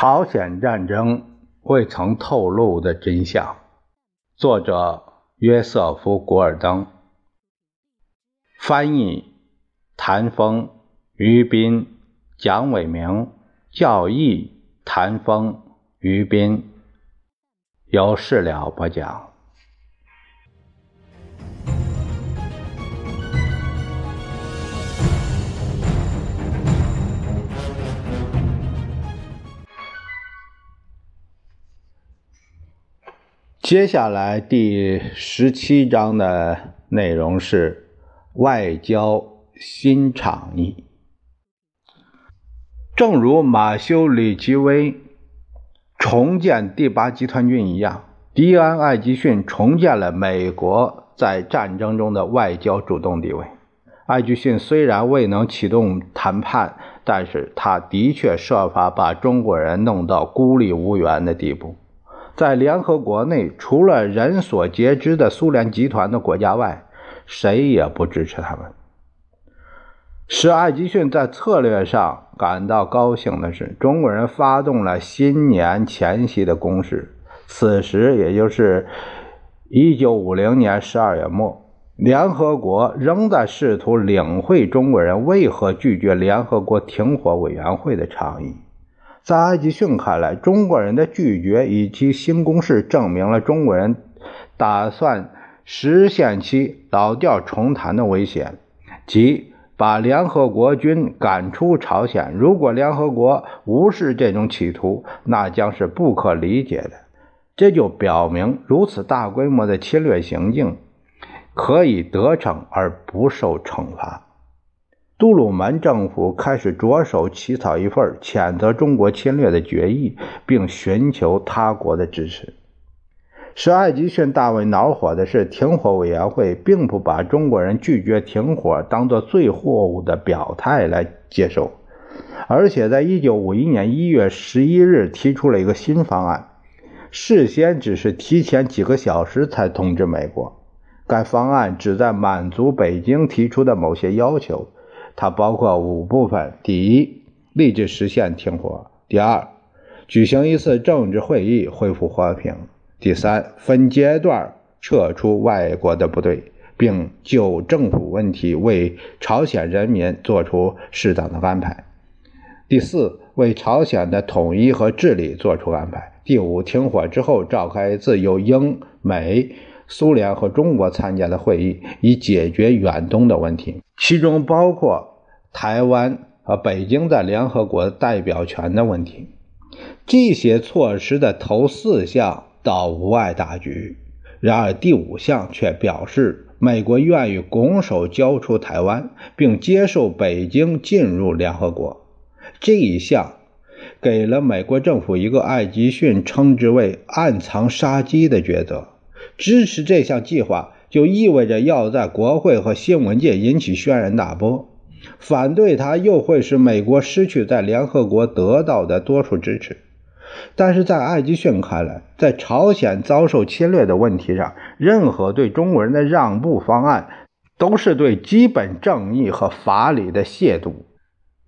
朝鲜战争未曾透露的真相。作者：约瑟夫·古尔登。翻译：谭峰、于斌、蒋伟明。教义：谭峰、于斌。由事了播讲。接下来第十七章的内容是外交新倡议。正如马修·里奇威重建第八集团军一样，迪安·艾吉逊重建了美国在战争中的外交主动地位。艾吉逊虽然未能启动谈判，但是他的确设法把中国人弄到孤立无援的地步。在联合国内，除了人所皆知的苏联集团的国家外，谁也不支持他们。使艾吉逊在策略上感到高兴的是，中国人发动了新年前夕的攻势。此时，也就是1950年12月末，联合国仍在试图领会中国人为何拒绝联合国停火委员会的倡议。在艾吉逊看来，中国人的拒绝以及新攻势证明了中国人打算实现其老调重弹的危险，即把联合国军赶出朝鲜。如果联合国无视这种企图，那将是不可理解的。这就表明，如此大规模的侵略行径可以得逞而不受惩罚。杜鲁门政府开始着手起草一份谴责中国侵略的决议，并寻求他国的支持。使艾吉逊大为恼火的是，停火委员会并不把中国人拒绝停火当作最货物的表态来接受，而且在1951年1月11日提出了一个新方案，事先只是提前几个小时才通知美国。该方案旨在满足北京提出的某些要求。它包括五部分：第一，立即实现停火；第二，举行一次政治会议恢复和平；第三，分阶段撤出外国的部队，并就政府问题为朝鲜人民做出适当的安排；第四，为朝鲜的统一和治理做出安排；第五，停火之后召开自由英美。苏联和中国参加的会议，以解决远东的问题，其中包括台湾和北京在联合国代表权的问题。这些措施的头四项倒无碍大局，然而第五项却表示美国愿意拱手交出台湾，并接受北京进入联合国。这一项给了美国政府一个艾吉逊称之为“暗藏杀机”的抉择。支持这项计划，就意味着要在国会和新闻界引起轩然大波；反对它，又会使美国失去在联合国得到的多数支持。但是在艾吉逊看来，在朝鲜遭受侵略的问题上，任何对中国人的让步方案，都是对基本正义和法理的亵渎。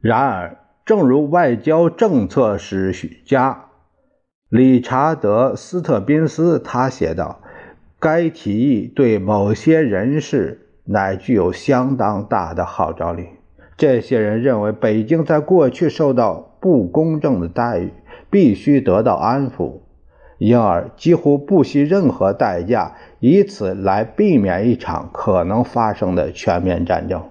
然而，正如外交政策史学家理查德·斯特宾斯他写道。该提议对某些人士乃具有相当大的号召力。这些人认为，北京在过去受到不公正的待遇，必须得到安抚，因而几乎不惜任何代价，以此来避免一场可能发生的全面战争。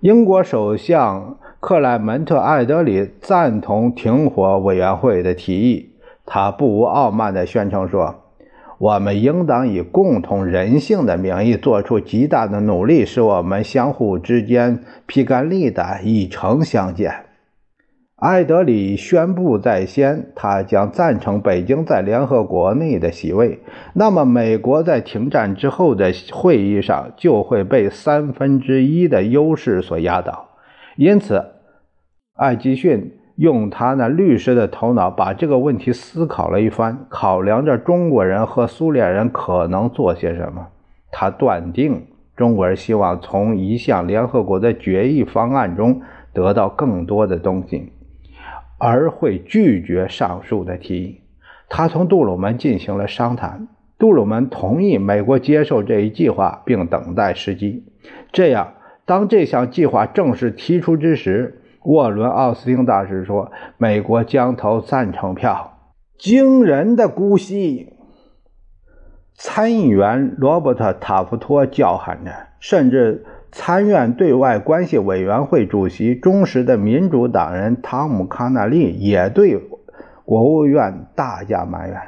英国首相克莱门特·艾德里赞同停火委员会的提议，他不无傲慢地宣称说。我们应当以共同人性的名义做出极大的努力，使我们相互之间披肝沥胆，以诚相见。艾德里宣布在先，他将赞成北京在联合国内的席位。那么，美国在停战之后的会议上就会被三分之一的优势所压倒。因此，艾吉逊。用他那律师的头脑把这个问题思考了一番，考量着中国人和苏联人可能做些什么。他断定中国人希望从一项联合国的决议方案中得到更多的东西，而会拒绝上述的提议。他同杜鲁门进行了商谈，杜鲁门同意美国接受这一计划，并等待时机。这样，当这项计划正式提出之时，沃伦·奥斯汀大使说：“美国将投赞成票。”惊人的姑息！参议员罗伯特·塔夫托叫喊着，甚至参院对外关系委员会主席、忠实的民主党人汤姆·康纳利也对。国务院大加埋怨，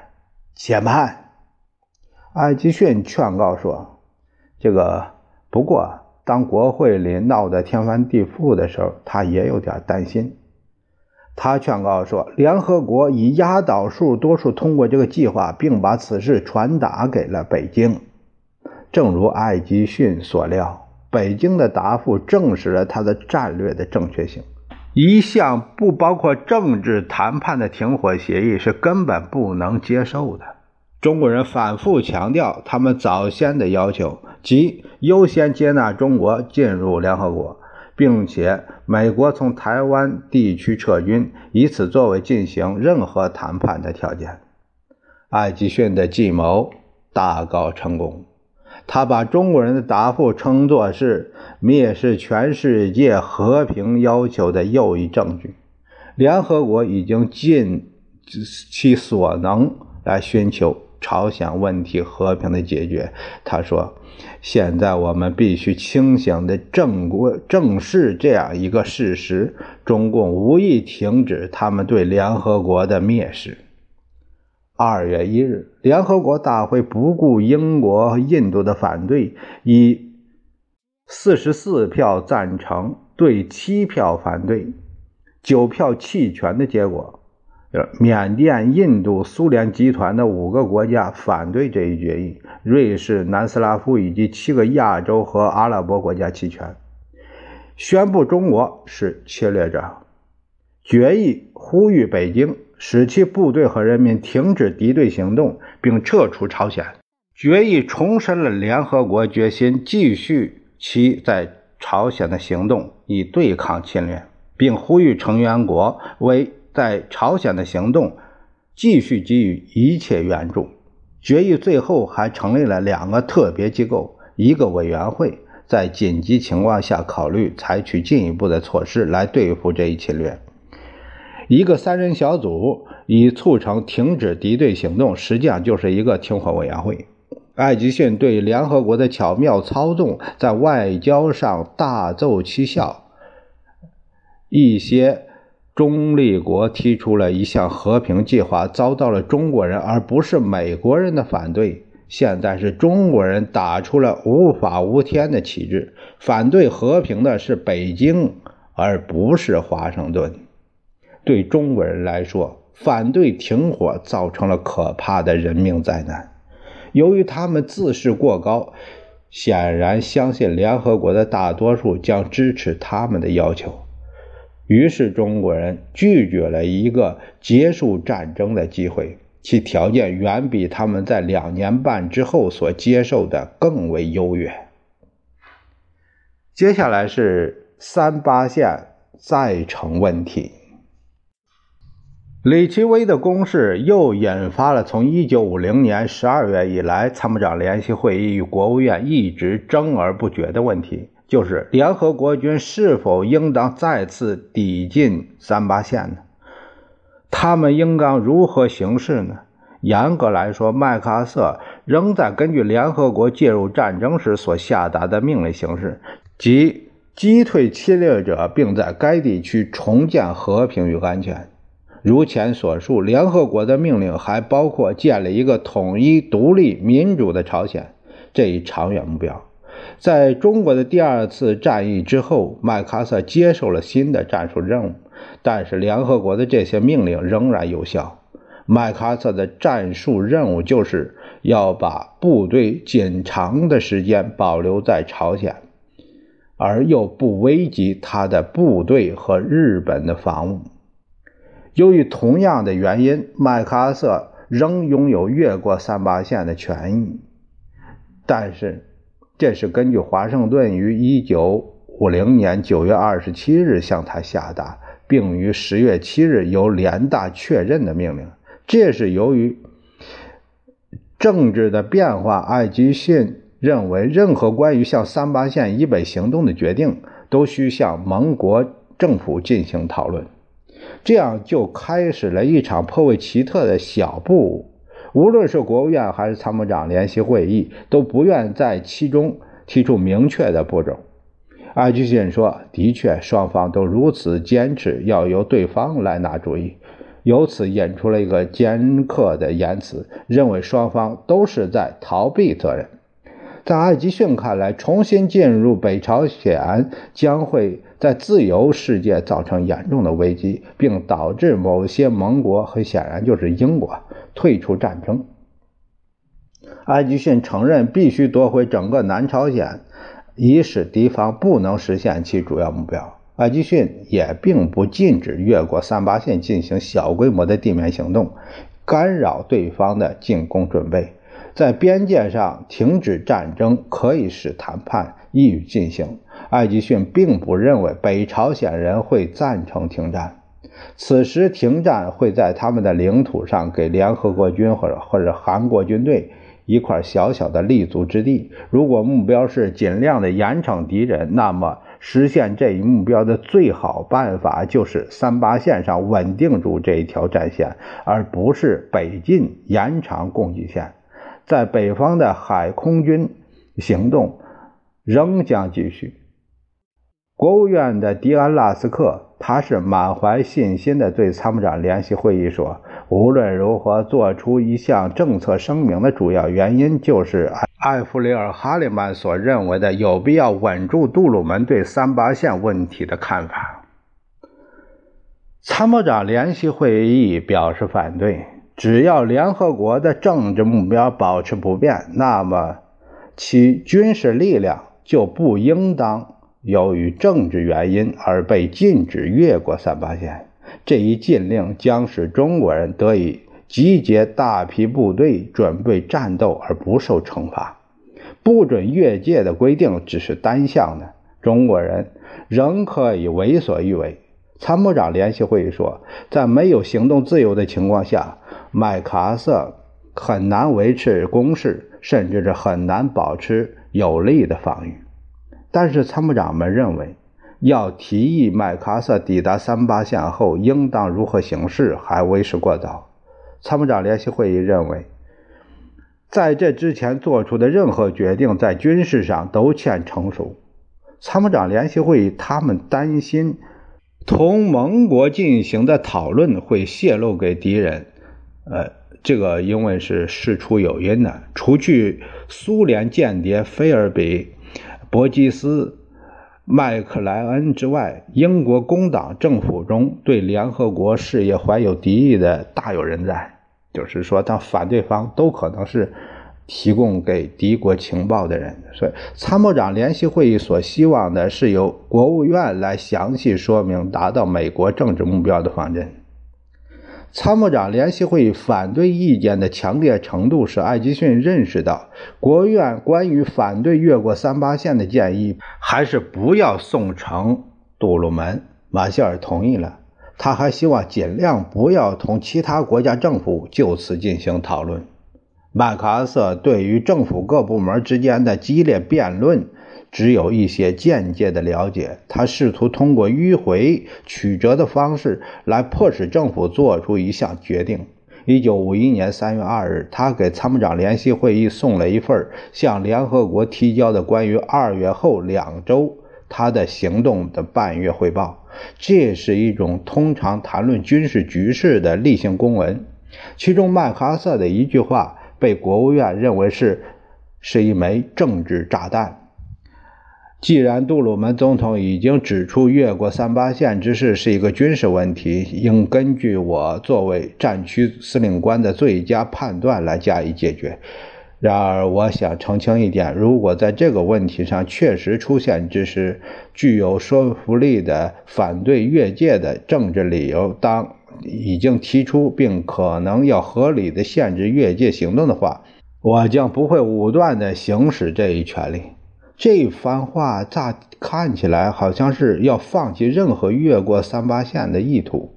且慢。艾吉逊劝告说：“这个不过，当国会里闹得天翻地覆的时候，他也有点担心。”他劝告说：“联合国以压倒数多数通过这个计划，并把此事传达给了北京。”正如艾吉逊所料，北京的答复证实了他的战略的正确性。一项不包括政治谈判的停火协议是根本不能接受的。中国人反复强调他们早先的要求，即优先接纳中国进入联合国，并且美国从台湾地区撤军，以此作为进行任何谈判的条件。艾吉逊的计谋大告成功。他把中国人的答复称作是蔑视全世界和平要求的又一证据。联合国已经尽其所能来寻求朝鲜问题和平的解决。他说：“现在我们必须清醒地正过正视这样一个事实：中共无意停止他们对联合国的蔑视。”二月一日，联合国大会不顾英国印度的反对，以四十四票赞成对七票反对、九票弃权的结果，缅甸、印度、苏联集团的五个国家反对这一决议，瑞士、南斯拉夫以及七个亚洲和阿拉伯国家弃权，宣布中国是侵略者。决议呼吁北京。使其部队和人民停止敌对行动，并撤出朝鲜。决议重申了联合国决心继续其在朝鲜的行动，以对抗侵略，并呼吁成员国为在朝鲜的行动继续给予一切援助。决议最后还成立了两个特别机构，一个委员会，在紧急情况下考虑采取进一步的措施来对付这一侵略。一个三人小组以促成停止敌对行动，实际上就是一个停火委员会。艾吉逊对联合国的巧妙操纵在外交上大奏奇效。一些中立国提出了一项和平计划，遭到了中国人而不是美国人的反对。现在是中国人打出了无法无天的旗帜，反对和平的是北京，而不是华盛顿。对中国人来说，反对停火造成了可怕的人命灾难。由于他们自视过高，显然相信联合国的大多数将支持他们的要求，于是中国人拒绝了一个结束战争的机会，其条件远比他们在两年半之后所接受的更为优越。接下来是三八线再成问题。李奇微的攻势又引发了从1950年12月以来，参谋长联席会议与国务院一直争而不决的问题，就是联合国军是否应当再次抵近三八线呢？他们应当如何行事呢？严格来说，麦克阿瑟仍在根据联合国介入战争时所下达的命令行事，即击退侵略者，并在该地区重建和平与安全。如前所述，联合国的命令还包括建立一个统一、独立、民主的朝鲜这一长远目标。在中国的第二次战役之后，麦克阿瑟接受了新的战术任务，但是联合国的这些命令仍然有效。麦克阿瑟的战术任务就是要把部队仅长的时间保留在朝鲜，而又不危及他的部队和日本的防务。由于同样的原因，麦克阿瑟仍拥有越过三八线的权益，但是这是根据华盛顿于1950年9月27日向他下达并于十月七日由联大确认的命令。这是由于政治的变化，艾吉逊认为任何关于向三八线以北行动的决定都需向盟国政府进行讨论。这样就开始了一场颇为奇特的小步。无论是国务院还是参谋长联席会议，都不愿在其中提出明确的步骤。艾吉逊说：“的确，双方都如此坚持要由对方来拿主意。”由此引出了一个尖刻的言辞，认为双方都是在逃避责任。在艾吉逊看来，重新进入北朝鲜将会在自由世界造成严重的危机，并导致某些盟国，很显然就是英国，退出战争。艾吉逊承认必须夺回整个南朝鲜，以使敌方不能实现其主要目标。艾吉逊也并不禁止越过三八线进行小规模的地面行动，干扰对方的进攻准备。在边界上停止战争可以使谈判易于进行。艾吉逊并不认为北朝鲜人会赞成停战。此时停战会在他们的领土上给联合国军或者或者韩国军队一块小小的立足之地。如果目标是尽量的严惩敌人，那么实现这一目标的最好办法就是三八线上稳定住这一条战线，而不是北进延长供给线。在北方的海空军行动仍将继续。国务院的迪安·拉斯克，他是满怀信心地对参谋长联席会议说：“无论如何，做出一项政策声明的主要原因，就是艾弗里尔·哈利曼所认为的有必要稳住杜鲁门对三八线问题的看法。”参谋长联席会议表示反对。只要联合国的政治目标保持不变，那么其军事力量就不应当由于政治原因而被禁止越过三八线。这一禁令将使中国人得以集结大批部队准备战斗而不受惩罚。不准越界的规定只是单向的，中国人仍可以为所欲为。参谋长联席会议说，在没有行动自由的情况下。麦克阿瑟很难维持攻势，甚至是很难保持有力的防御。但是参谋长们认为，要提议麦克阿瑟抵达三八线后应当如何行事还为时过早。参谋长联席会议认为，在这之前做出的任何决定在军事上都欠成熟。参谋长联席会议他们担心，同盟国进行的讨论会泄露给敌人。呃，这个因为是事出有因的。除去苏联间谍菲尔比、伯基斯、麦克莱恩之外，英国工党政府中对联合国事业怀有敌意的大有人在。就是说，他反对方都可能是提供给敌国情报的人。所以，参谋长联席会议所希望的是由国务院来详细说明达到美国政治目标的方针。参谋长联席会议反对意见的强烈程度，使艾吉逊认识到，国务院关于反对越过三八线的建议，还是不要送成杜鲁门。马歇尔同意了，他还希望尽量不要同其他国家政府就此进行讨论。麦克阿瑟对于政府各部门之间的激烈辩论。只有一些间接的了解，他试图通过迂回曲折的方式来迫使政府做出一项决定。一九五一年三月二日，他给参谋长联席会议送了一份向联合国提交的关于二月后两周他的行动的半月汇报。这是一种通常谈论军事局势的例行公文。其中麦克阿瑟的一句话被国务院认为是是一枚政治炸弹。既然杜鲁门总统已经指出越过三八线之事是一个军事问题，应根据我作为战区司令官的最佳判断来加以解决。然而，我想澄清一点：如果在这个问题上确实出现之时具有说服力的反对越界的政治理由，当已经提出并可能要合理的限制越界行动的话，我将不会武断地行使这一权利。这番话乍看起来好像是要放弃任何越过三八线的意图，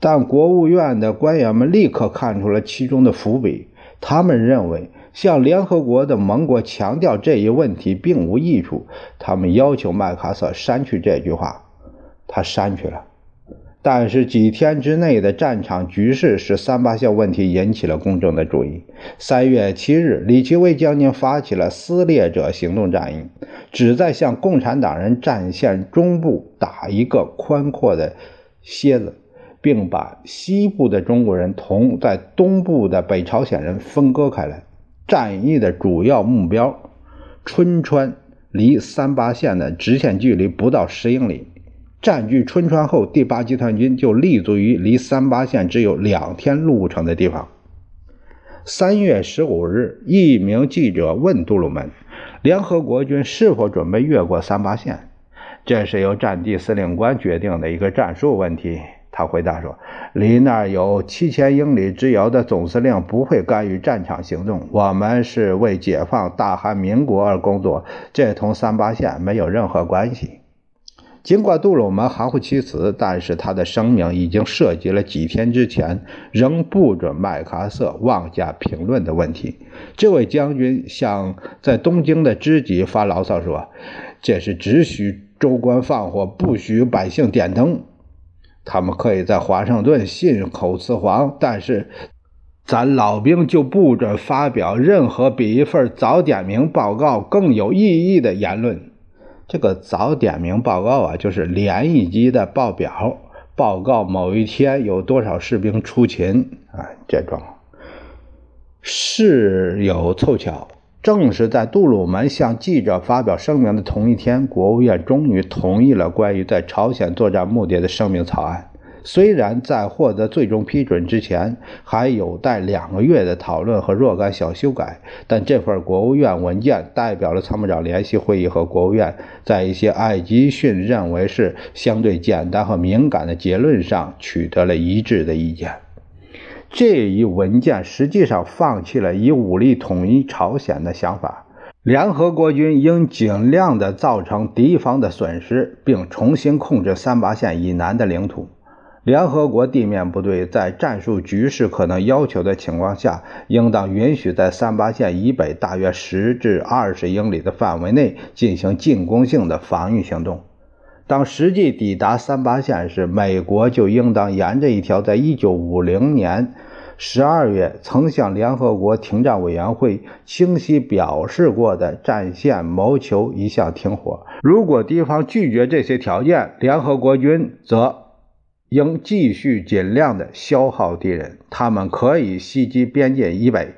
但国务院的官员们立刻看出了其中的伏笔。他们认为向联合国的盟国强调这一问题并无益处。他们要求麦克瑟删去这句话，他删去了。但是几天之内的战场局势使三八线问题引起了公众的注意。三月七日，李奇微将军发起了撕裂者行动战役，旨在向共产党人战线中部打一个宽阔的楔子，并把西部的中国人同在东部的北朝鲜人分割开来。战役的主要目标，春川离三八线的直线距离不到十英里。占据春川后，第八集团军就立足于离三八线只有两天路程的地方。三月十五日，一名记者问杜鲁门：“联合国军是否准备越过三八线？”这是由战地司令官决定的一个战术问题。他回答说：“离那儿有七千英里之遥的总司令不会干预战场行动。我们是为解放大韩民国而工作，这同三八线没有任何关系。”尽管杜鲁门含糊其辞，但是他的声明已经涉及了几天之前仍不准麦克阿瑟妄加评论的问题。这位将军向在东京的知己发牢骚说：“这是只许州官放火，不许百姓点灯。他们可以在华盛顿信口雌黄，但是咱老兵就不准发表任何比一份早点名报告更有意义的言论。”这个早点名报告啊，就是连一级的报表，报告某一天有多少士兵出勤啊，这种事有凑巧，正是在杜鲁门向记者发表声明的同一天，国务院终于同意了关于在朝鲜作战目的的声明草案。虽然在获得最终批准之前还有待两个月的讨论和若干小修改，但这份国务院文件代表了参谋长联席会议和国务院在一些艾吉逊认为是相对简单和敏感的结论上取得了一致的意见。这一文件实际上放弃了以武力统一朝鲜的想法，联合国军应尽量的造成敌方的损失，并重新控制三八线以南的领土。联合国地面部队在战术局势可能要求的情况下，应当允许在三八线以北大约十至二十英里的范围内进行进攻性的防御行动。当实际抵达三八线时，美国就应当沿着一条在一九五零年十二月曾向联合国停战委员会清晰表示过的战线谋求一项停火。如果敌方拒绝这些条件，联合国军则。应继续尽量的消耗敌人，他们可以袭击边界以北，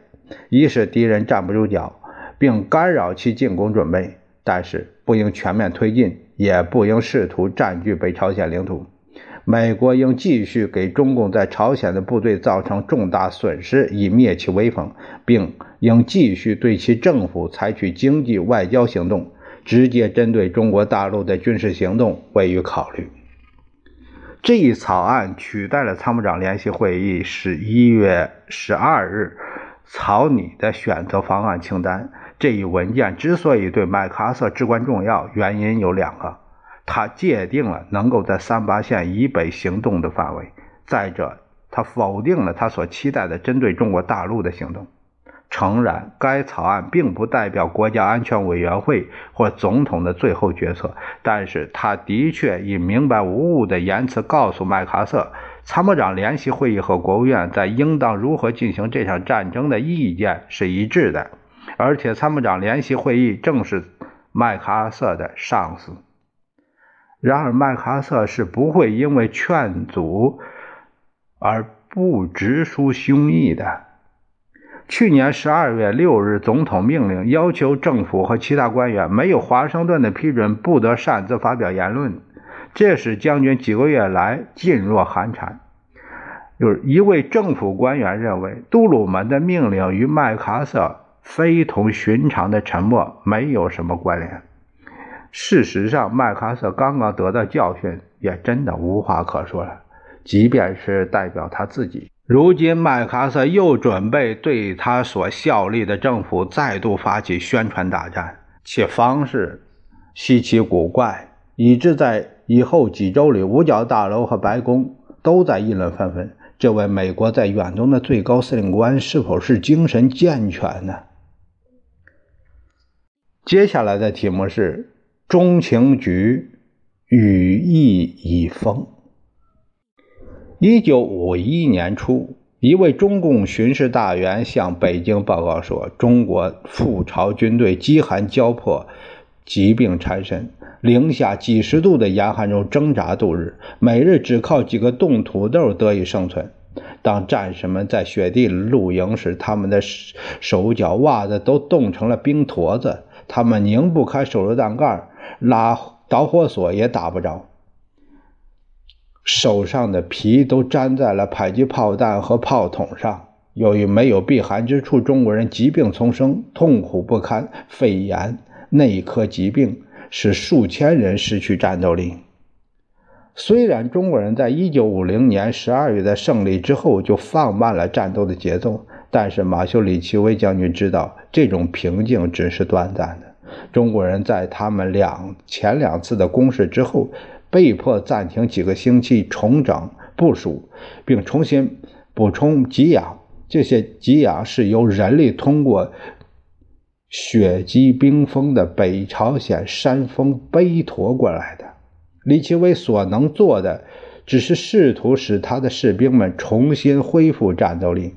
以使敌人站不住脚，并干扰其进攻准备。但是不应全面推进，也不应试图占据北朝鲜领土。美国应继续给中共在朝鲜的部队造成重大损失，以灭其威风，并应继续对其政府采取经济外交行动，直接针对中国大陆的军事行动未予考虑。这一草案取代了参谋长联席会议十一月十二日草拟的选择方案清单。这一文件之所以对麦克阿瑟至关重要，原因有两个：它界定了能够在三八线以北行动的范围；再者，它否定了他所期待的针对中国大陆的行动。诚然，该草案并不代表国家安全委员会或总统的最后决策，但是他的确以明白无误的言辞告诉麦克阿瑟，参谋长联席会议和国务院在应当如何进行这场战争的意见是一致的，而且参谋长联席会议正是麦克阿瑟的上司。然而，麦克阿瑟是不会因为劝阻而不直抒胸臆的。去年十二月六日，总统命令要求政府和其他官员没有华盛顿的批准不得擅自发表言论，这使将军几个月来噤若寒蝉。就是一位政府官员认为，杜鲁门的命令与麦克阿瑟非同寻常的沉默没有什么关联。事实上，麦克阿瑟刚刚得到教训，也真的无话可说了，即便是代表他自己。如今，麦克阿瑟又准备对他所效力的政府再度发起宣传大战，其方式稀奇古怪，以致在以后几周里，五角大楼和白宫都在议论纷纷。这位美国在远东的最高司令官是否是精神健全呢？接下来的题目是中情局羽翼已丰。一九五一年初，一位中共巡视大员向北京报告说，中国赴朝军队饥寒交迫，疾病缠身。零下几十度的严寒中挣扎度日，每日只靠几个冻土豆得以生存。当战士们在雪地露营时，他们的手脚、袜子都冻成了冰坨子，他们拧不开手榴弹盖，拉导火索也打不着，手上的皮都粘在了迫击炮弹和炮筒上。由于没有避寒之处，中国人疾病丛生，痛苦不堪，肺炎、内科疾病。使数千人失去战斗力。虽然中国人在一九五零年十二月的胜利之后就放慢了战斗的节奏，但是马修里奇威将军知道这种平静只是短暂的。中国人在他们两前两次的攻势之后，被迫暂停几个星期，重整部署，并重新补充给养。这些给养是由人力通过。雪积冰封的北朝鲜山峰背驮过来的，李奇微所能做的，只是试图使他的士兵们重新恢复战斗力。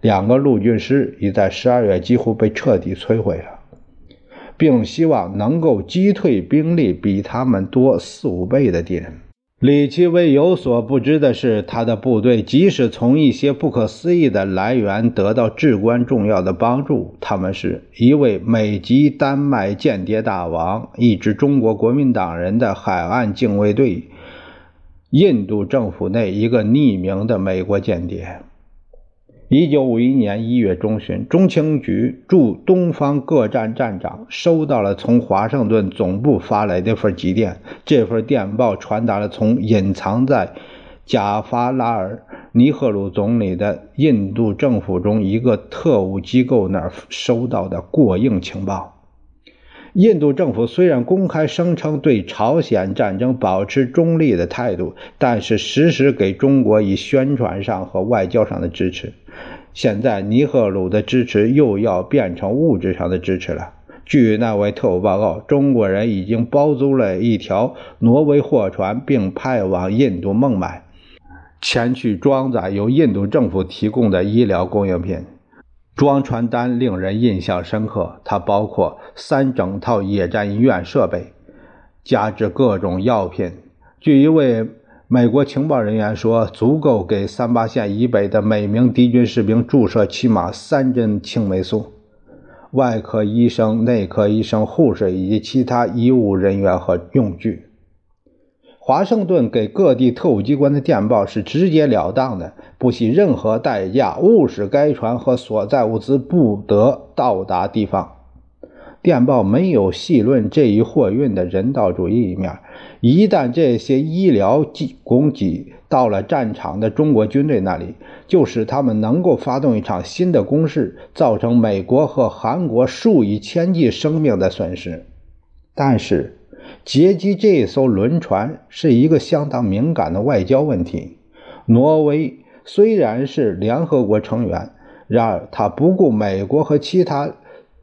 两个陆军师已在十二月几乎被彻底摧毁了，并希望能够击退兵力比他们多四五倍的敌人。李奇微有所不知的是，他的部队即使从一些不可思议的来源得到至关重要的帮助，他们是一位美籍丹麦间谍大王，一支中国国民党人的海岸警卫队，印度政府内一个匿名的美国间谍。一九五一年一月中旬，中情局驻东方各站站长收到了从华盛顿总部发来的份急电。这份电报传达了从隐藏在贾法拉尔·尼赫鲁总理的印度政府中一个特务机构那儿收到的过硬情报。印度政府虽然公开声称对朝鲜战争保持中立的态度，但是时时给中国以宣传上和外交上的支持。现在尼赫鲁的支持又要变成物质上的支持了。据那位特务报告，中国人已经包租了一条挪威货船，并派往印度孟买，前去装载由印度政府提供的医疗供应品。装传单令人印象深刻，它包括三整套野战医院设备，加之各种药品。据一位。美国情报人员说，足够给三八线以北的每名敌军士兵注射起码三针青霉素。外科医生、内科医生、护士以及其他医务人员和用具。华盛顿给各地特务机关的电报是直截了当的，不惜任何代价，务使该船和所在物资不得到达地方。电报没有细论这一货运的人道主义一面。一旦这些医疗给供给到了战场的中国军队那里，就使他们能够发动一场新的攻势，造成美国和韩国数以千计生命的损失。但是，劫击这艘轮船是一个相当敏感的外交问题。挪威虽然是联合国成员，然而他不顾美国和其他。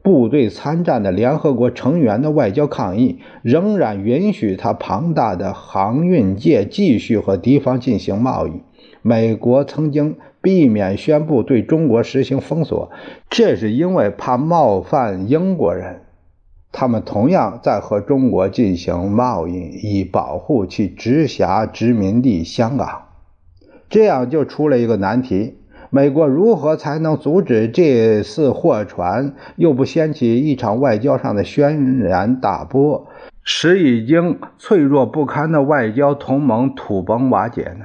部队参战的联合国成员的外交抗议，仍然允许他庞大的航运界继续和敌方进行贸易。美国曾经避免宣布对中国实行封锁，这是因为怕冒犯英国人。他们同样在和中国进行贸易，以保护其直辖殖民地香港。这样就出了一个难题。美国如何才能阻止这次货船，又不掀起一场外交上的轩然大波，使已经脆弱不堪的外交同盟土崩瓦解呢？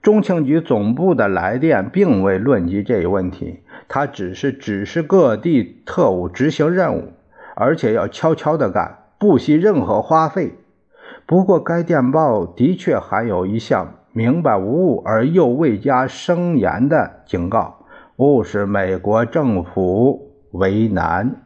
中情局总部的来电并未论及这一问题，他只是指示各地特务执行任务，而且要悄悄地干，不惜任何花费。不过，该电报的确含有一项。明白无误而又未加声言的警告，勿使美国政府为难。